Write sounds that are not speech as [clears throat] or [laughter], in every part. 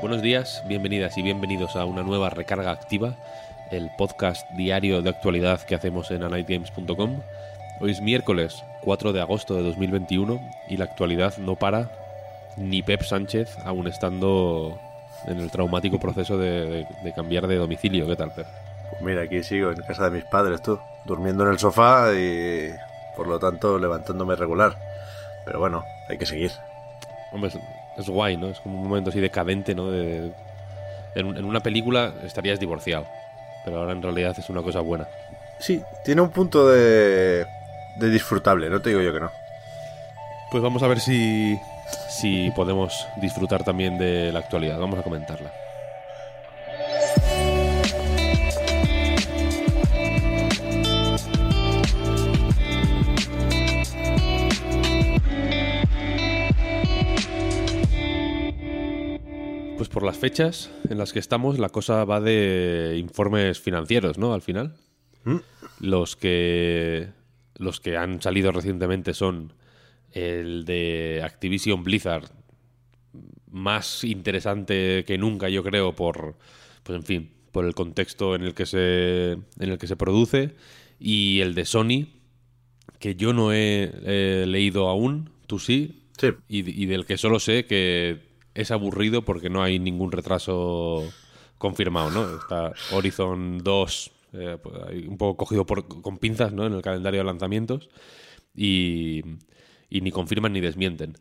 Buenos días, bienvenidas y bienvenidos a una nueva recarga activa, el podcast diario de actualidad que hacemos en anightgames.com. Hoy es miércoles 4 de agosto de 2021 y la actualidad no para ni Pep Sánchez aún estando en el traumático proceso de, de- de cambiar de domicilio. ¿Qué tal, Pep? Pues mira, aquí sigo en casa de mis padres, tú, durmiendo en el sofá y por lo tanto levantándome regular. Pero bueno, hay que seguir. Hombre, es, guay, ¿no? Es como un momento así decadente, ¿no? De, en, en una película estarías divorciado, pero ahora en realidad es una cosa buena. Sí, tiene un punto de, de disfrutable, no te digo yo que no. Pues vamos a ver si, si podemos disfrutar también de la actualidad. Vamos a comentarla. Pues por las fechas en las que estamos, la cosa va de informes financieros, ¿no? Al final. Los que los que han salido recientemente son el de Activision Blizzard más interesante que nunca, yo creo, por pues en fin, por el contexto en el que se en el que se produce y el de Sony que yo no he eh, leído aún, tú sí, Sí. y, y del que solo sé que es aburrido porque no hay ningún retraso confirmado, ¿no? Está Horizon 2 eh, pues, un poco cogido con pinzas, ¿no? En el calendario de lanzamientos y, ni confirman ni desmienten.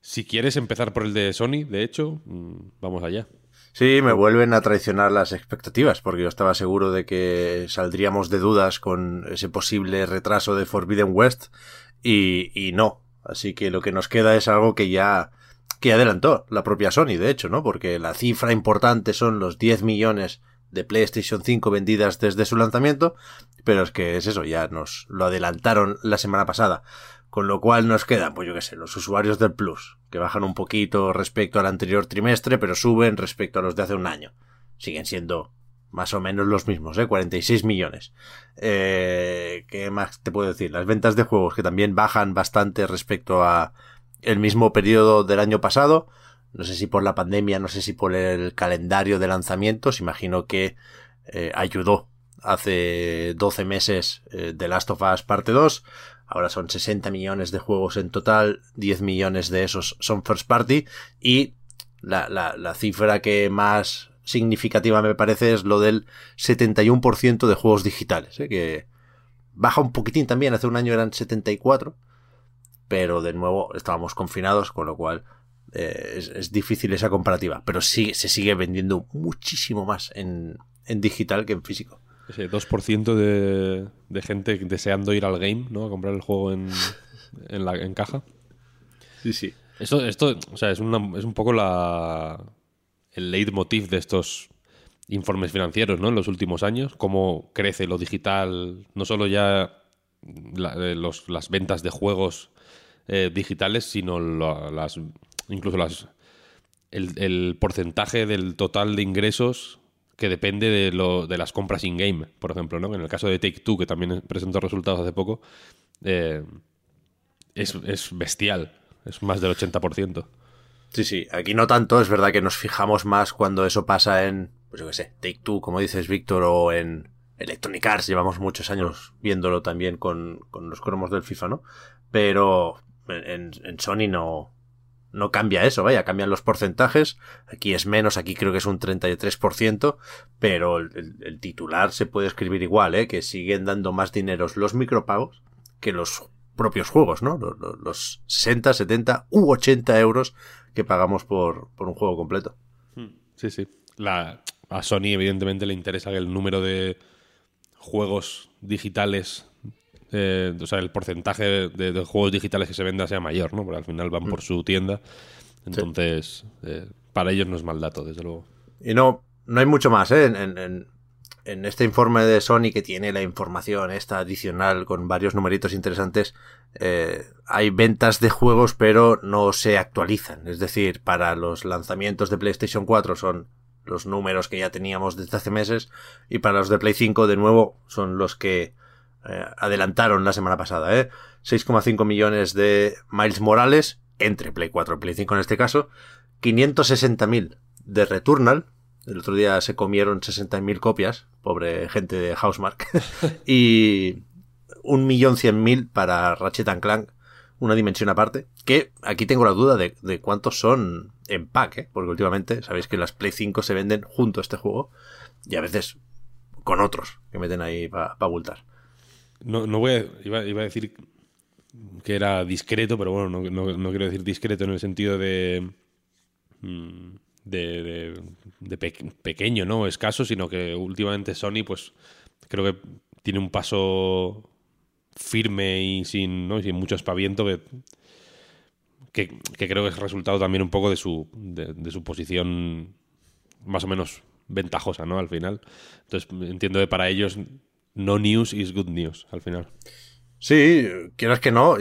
Si quieres empezar por el de Sony, de hecho, mm, vamos allá. Sí, me vuelven a traicionar las expectativas, porque yo estaba seguro de que saldríamos de dudas con ese posible retraso de Forbidden West y no. Así que lo que nos queda es algo que ya que adelantó la propia Sony, de hecho, ¿no? Porque la cifra importante son los 10 millones de PlayStation 5 vendidas desde su lanzamiento, pero es que es eso, ya nos lo adelantaron la semana pasada. Con lo cual nos quedan, pues yo qué sé, los usuarios del Plus, que bajan un poquito respecto al anterior trimestre, pero suben respecto a los de hace un año. Siguen siendo más o menos los mismos, ¿eh? 46 millones. Eh, ¿Qué más te puedo decir? Las ventas de juegos que también bajan bastante respecto a el mismo periodo del año pasado. No sé si por la pandemia, no sé si por el calendario de lanzamientos. Imagino que eh, ayudó hace 12 meses eh, The Last of Us parte 2. Ahora son 60 millones de juegos en total, 10 millones de esos son first party y la, cifra que más significativa me parece es lo del 71% de juegos digitales, ¿eh? que baja un poquitín también, hace un año eran 74, pero de nuevo estábamos confinados, con lo cual eh, es, es difícil esa comparativa, pero sí se sigue vendiendo muchísimo más en, en digital que en físico. Ese 2% de, de gente deseando ir al game, ¿no? A comprar el juego en, [laughs] en, la, en caja. Sí, sí. Esto, esto o sea, es, una, es un poco la, el leitmotiv de estos informes financieros, ¿no? En los últimos años, cómo crece lo digital, no solo ya eh, las ventas de juegos eh, digitales, sino la- las incluso las el, porcentaje del total de ingresos que depende de, lo, de las compras in-game, por ejemplo, ¿no? En el caso de Take-Two, que también presentó resultados hace poco, eh, es, es bestial. Es más del 80%. Sí, sí, aquí no tanto, es verdad que nos fijamos más cuando eso pasa en, pues yo qué sé, Take Two, como dices Víctor, o en Electronic Arts, llevamos muchos años viéndolo también con, con los cromos del FIFA, ¿no? Pero en, Sony no, no cambia eso, vaya, cambian los porcentajes, aquí es menos, aquí creo que es un 33%, pero el, el- el titular se puede escribir igual, ¿eh? Que siguen dando más dineros los micropagos que los propios juegos, ¿no? Los, los- los 60, 70 u 80 euros que pagamos por, por un juego completo. Sí, sí. La, a Sony, evidentemente, le interesa que el número de juegos digitales eh, o sea, el porcentaje de, juegos digitales que se venda sea mayor, ¿no? Porque al final van por mm. su tienda. Entonces, eh, para ellos no es mal dato, desde luego. Y no, no hay mucho más, ¿eh? En, este informe de Sony que tiene la información esta adicional con varios numeritos interesantes, eh, hay ventas de juegos pero no se actualizan. Es decir, para los lanzamientos de PlayStation 4 son los números que ya teníamos desde hace meses y para los de Play 5 de nuevo son los que eh, adelantaron la semana pasada. ¿eh? 6,5 millones de Miles Morales entre Play 4 y Play 5 en este caso, 560.000 de Returnal, el otro día se comieron 60.000 copias, pobre gente de Housemark, [laughs] y 1.100.000 para Ratchet Clank, una dimensión aparte, que aquí tengo la duda de, cuántos son en pack, ¿eh? porque últimamente sabéis que las Play 5 se venden junto a este juego y a veces con otros que meten ahí para pa bultar. No, no voy a, iba, a decir que era discreto, pero bueno, no, no, quiero decir discreto en el sentido de. Mm, de, de, pequeño, ¿no? Escaso, sino que últimamente Sony, pues creo que tiene un paso firme y sin, ¿no? y sin mucho espaviento que, que, creo que es resultado también un poco de su, de, su posición más o menos ventajosa, ¿no? Al final. Entonces entiendo que para ellos no news is good news, al final. Sí, quieras que no.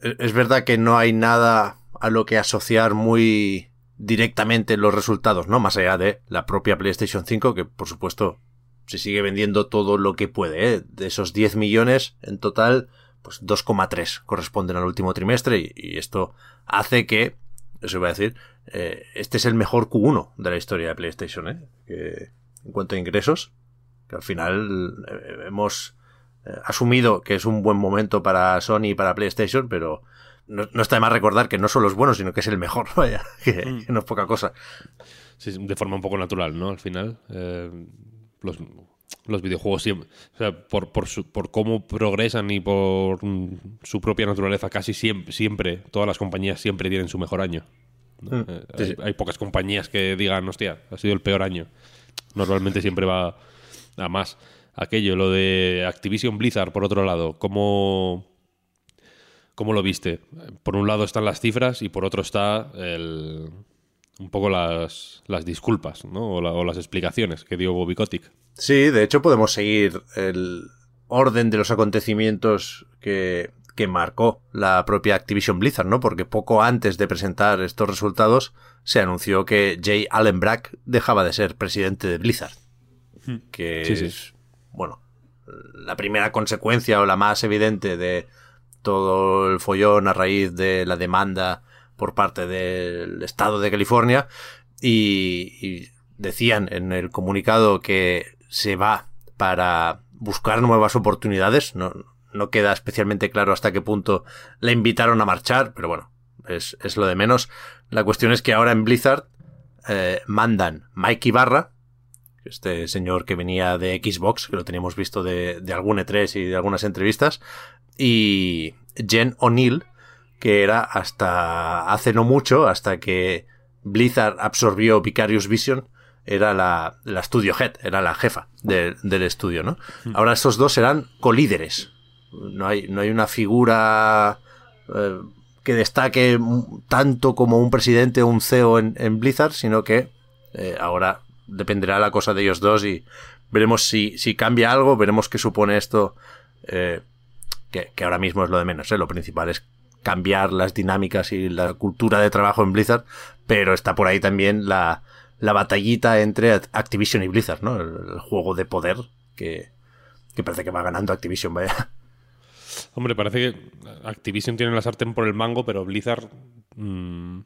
Es verdad que no hay nada a lo que asociar muy directamente los resultados, ¿no? Más allá de la propia PlayStation 5, que por supuesto se sigue vendiendo todo lo que puede, ¿eh? De esos 10 millones en total, pues 2,3 corresponden al último trimestre y, esto hace que, eso iba a decir, eh, este es el mejor Q1 de la historia de PlayStation, ¿eh? Que, en cuanto a ingresos, que al final eh, hemos eh, asumido que es un buen momento para Sony y para PlayStation, pero no, está de más recordar que no solo es bueno, sino que es el mejor, [laughs] vaya, que, mm. no es poca cosa. Sí, de forma un poco natural, ¿no? Al final, eh, los, los, videojuegos siempre, o sea, por, por, por, cómo progresan y por su propia naturaleza, casi siempre, siempre, todas las compañías siempre tienen su mejor año. Mm. hay, hay, pocas compañías que digan, hostia, ha sido el peor año. Normalmente siempre va a más aquello, lo de Activision Blizzard, por otro lado, ¿cómo, cómo lo viste? Por un lado están las cifras y por otro está el, un poco las, las disculpas ¿no? o, las explicaciones que dio Bobby Kotick. Sí, de hecho podemos seguir el orden de los acontecimientos que, que marcó la propia Activision Blizzard, ¿no? Porque poco antes de presentar estos resultados se anunció que Jay Allen Brack dejaba de ser presidente de Blizzard. Hmm. Que es bueno, la primera consecuencia o la más evidente de todo el follón a raíz de la demanda por parte del estado de California y, decían en el comunicado que se va para buscar nuevas oportunidades. No, no queda especialmente claro hasta qué punto le invitaron a marchar, pero bueno, es, es lo de menos. La cuestión es que ahora en Blizzard eh, mandan Mike Ibarra, este señor que venía de Xbox, que lo teníamos visto de, de algún E3 y de algunas entrevistas, y Jen O'Neill, que era hasta hace no mucho, hasta que Blizzard absorbió Vicarious Vision, era la, la Studio Head, era la jefa del estudio, ¿no? Ahora estos dos serán colíderes. No hay, no hay una figura eh, que destaque tanto como un presidente o un CEO en, Blizzard, sino que eh, ahora dependerá la cosa de ellos dos y veremos si, si cambia algo, veremos qué supone esto, eh, que, ahora mismo es lo de menos, lo principal es cambiar las dinámicas y la cultura de trabajo en Blizzard, pero está por ahí también la, la batallita entre Activision y Blizzard, ¿no? El, juego de poder que, que, parece que va ganando Activision, vaya. Hombre, parece que Activision tiene la sartén por el mango, pero Blizzard... Mm,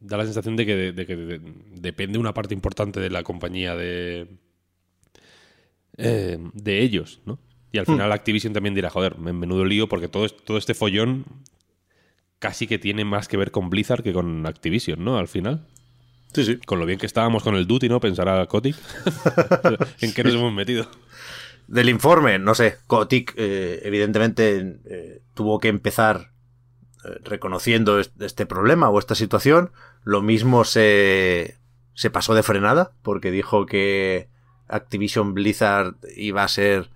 da la sensación de que, de, depende una parte importante de la compañía de, eh, de ellos, ¿no? Y al hmm. final Activision también dirá, joder, menudo lío, porque todo, todo este follón casi que tiene más que ver con Blizzard que con Activision, ¿no? Al final. Sí, sí. Con lo bien que estábamos con el Duty, ¿no? Pensará Kotick. [laughs] ¿En qué nos hemos metido? Del informe, no sé. Kotick, eh, evidentemente, eh, tuvo que empezar reconociendo este problema o esta situación. Lo mismo se, se pasó de frenada porque dijo que Activision Blizzard iba a ser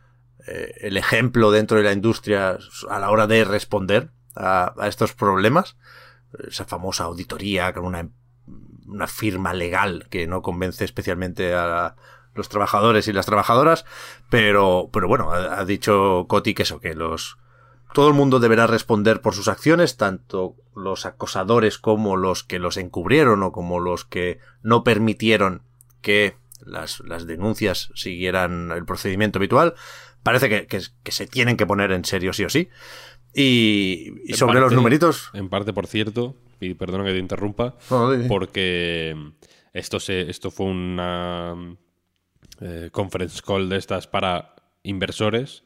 eh, el ejemplo dentro de la industria a la hora de responder a, estos problemas. Esa famosa auditoría con una, una firma legal que no convence especialmente a los trabajadores y las trabajadoras, pero, pero bueno, ha, dicho Coti que eso, que los, todo el mundo deberá responder por sus acciones, tanto los acosadores como los que los encubrieron o como los que no permitieron que las, las denuncias siguieran el procedimiento habitual. Parece que, que, se tienen que poner en serio sí o sí. Y, sobre los numeritos. En parte, por cierto, y perdona que te interrumpa, porque esto, se, esto fue una eh, conference call de estas para inversores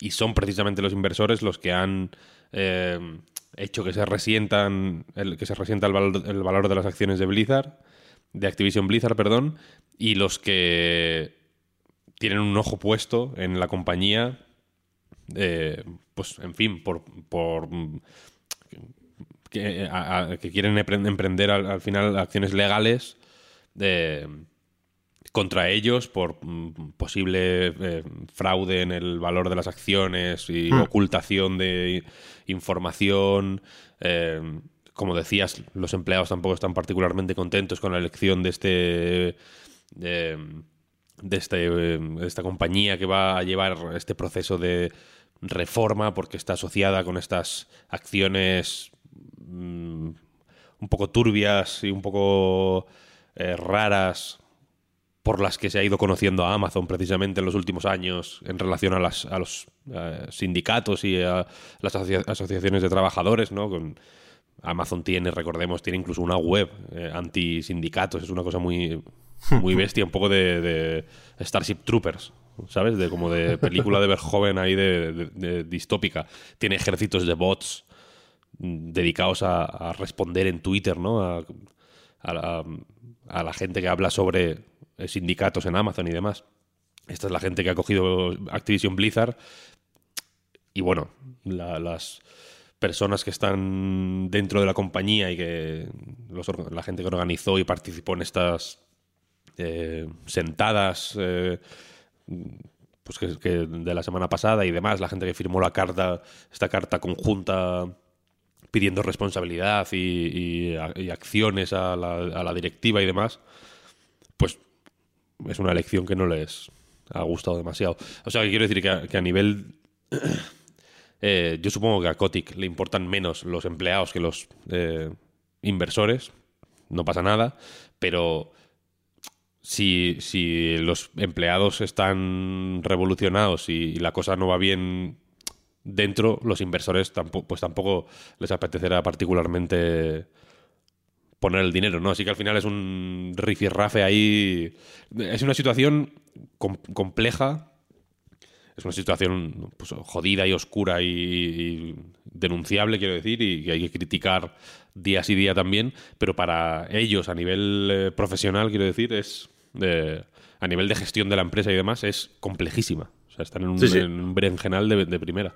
y son precisamente los inversores los que han eh, hecho que se resientan el, que se resienta el valor, de las acciones de Blizzard, de Activision Blizzard, perdón, y los que tienen un ojo puesto en la compañía, eh, pues en fin, por, por que, quieren emprender al, final acciones legales de contra ellos por mm, posible eh, fraude en el valor de las acciones y hmm. ocultación de información. Eh, como decías, los empleados tampoco están particularmente contentos con la elección de este. de, este, esta compañía que va a llevar este proceso de reforma porque está asociada con estas acciones mm, un poco turbias y un poco eh, raras por las que se ha ido conociendo a Amazon precisamente en los últimos años en relación a, las, a los eh, sindicatos y a las asociaciones de trabajadores, ¿no? Con Amazon tiene, recordemos, tiene incluso una web eh, anti-sindicatos, es una cosa muy, muy [laughs] bestia, un poco de, Starship Troopers, ¿sabes? De como de película de ver joven ahí de, distópica. Tiene ejércitos de bots dedicados a, responder en Twitter, ¿no? A, a la gente que habla sobre eh, sindicatos en Amazon y demás. Esta es la gente que ha cogido Activision Blizzard. Y bueno, las personas que están dentro de la compañía y que la gente que organizó y participó en estas eh, sentadas eh, pues que, de la semana pasada y demás, la gente que firmó la carta, esta carta conjunta pidiendo responsabilidad y, acciones a la, a la, directiva y demás, pues es una elección que no les ha gustado demasiado. O sea, que quiero decir que a, nivel... [clears throat] Eh, yo supongo que a Kotick le importan menos los empleados que los eh, inversores. No pasa nada. Pero si, si los empleados están revolucionados y, la cosa no va bien dentro, los inversores tampoco, pues tampoco les apetecerá particularmente poner el dinero, ¿no? Así que al final es un rifirrafe ahí. Es una situación compleja. Es una situación pues, jodida y oscura y, denunciable, quiero decir, y que hay que criticar día sí día también. Pero para ellos, a nivel eh, profesional, quiero decir, es. a nivel de gestión de la empresa y demás, es complejísima. O sea, están en un, berenjenal de, de, primera.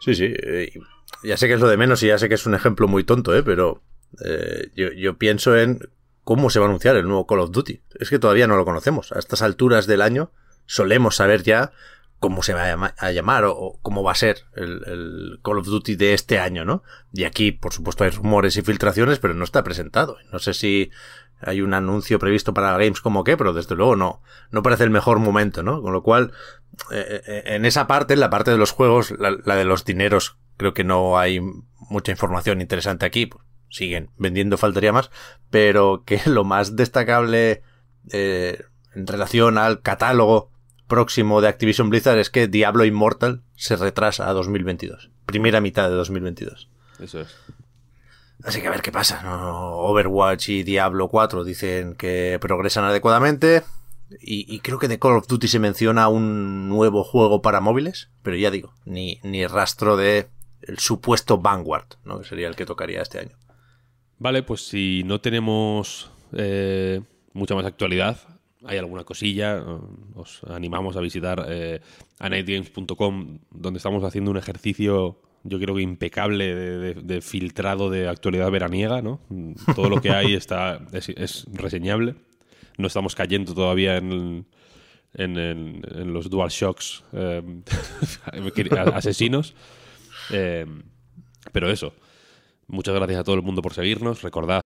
Sí, sí. Eh, ya sé que es lo de menos y ya sé que es un ejemplo muy tonto, ¿eh? Pero eh, yo, pienso en cómo se va a anunciar el nuevo Call of Duty. Es que todavía no lo conocemos. A estas alturas del año solemos saber ya cómo se va a, llamar o, cómo va a ser el, Call of Duty de este año, ¿no? Y aquí, por supuesto, hay rumores y filtraciones, pero no está presentado. No sé si hay un anuncio previsto para Games como qué, pero desde luego no, no parece el mejor momento, ¿no? Con lo cual, eh, eh, en esa parte, en la parte de los juegos, la, de los dineros, creo que no hay mucha información interesante aquí siguen vendiendo, faltaría más, pero que [laughs] lo más destacable eh, en relación al catálogo próximo de Activision Blizzard es que Diablo Immortal se retrasa a 2022, primera mitad de 2022. Eso es. Así que a ver qué pasa. Overwatch y Diablo 4 dicen que progresan adecuadamente. Y, creo que de Call of Duty se menciona un nuevo juego para móviles, pero ya digo, ni, ni rastro de el supuesto Vanguard, ¿no? que sería el que tocaría este año. Vale, pues si no tenemos eh, mucha más actualidad, hay alguna cosilla, os animamos a visitar eh, donde estamos haciendo un ejercicio, yo creo que impecable, de, filtrado de actualidad veraniega, ¿no? Todo lo que hay [laughs] está es, reseñable. No estamos cayendo todavía en, en, los DualShocks eh, [laughs] asesinos. Eh, pero eso, muchas gracias a todo el mundo por seguirnos. Recordad.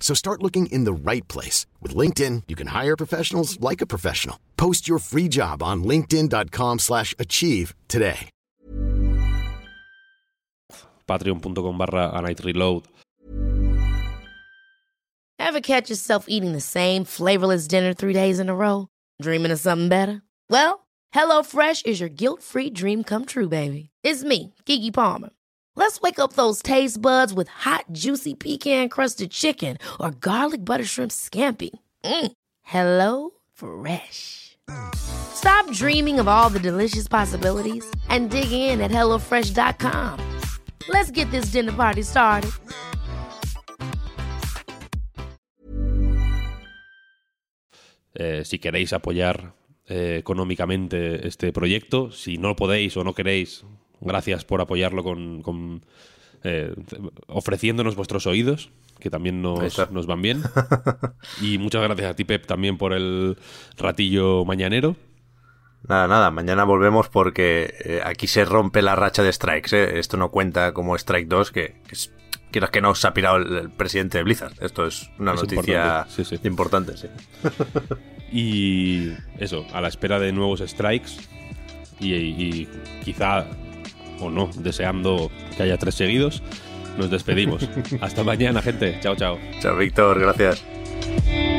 So start looking in the right place. With LinkedIn, you can hire professionals like a professional. Post your free job on linkedin.com slash achieve today. Patreon.com barra a night reload. Ever catch yourself eating the same flavorless dinner three days in a row? Dreaming of something better? Well, HelloFresh is your guilt-free dream come true, baby. It's me, Kiki Palmer. Let's wake up those taste buds with hot, juicy pecan crusted chicken or garlic butter shrimp scampi. Mm. Hello Fresh. Stop dreaming of all the delicious possibilities and dig in at HelloFresh.com. Let's get this dinner party started. Eh, si queréis apoyar eh, económicamente este proyecto, si no podéis o no queréis, gracias por apoyarlo con, con eh, ofreciéndonos vuestros oídos, que también nos, nos van bien. [laughs] y muchas gracias a ti, Pep, también por el ratillo mañanero. Nada, nada, mañana volvemos porque eh, aquí se rompe la racha de strikes. ¿eh? Esto no cuenta como Strike 2, que, que es, quieras que no se ha pirado el, el, presidente de Blizzard. Esto es una Es noticia importante, sí, sí. importante, sí. [laughs] Y eso, a la espera de nuevos strikes y, y quizá, o no, deseando que haya tres seguidos, nos despedimos. [laughs] Hasta mañana, gente. Chao, chao. Chao, Víctor, gracias.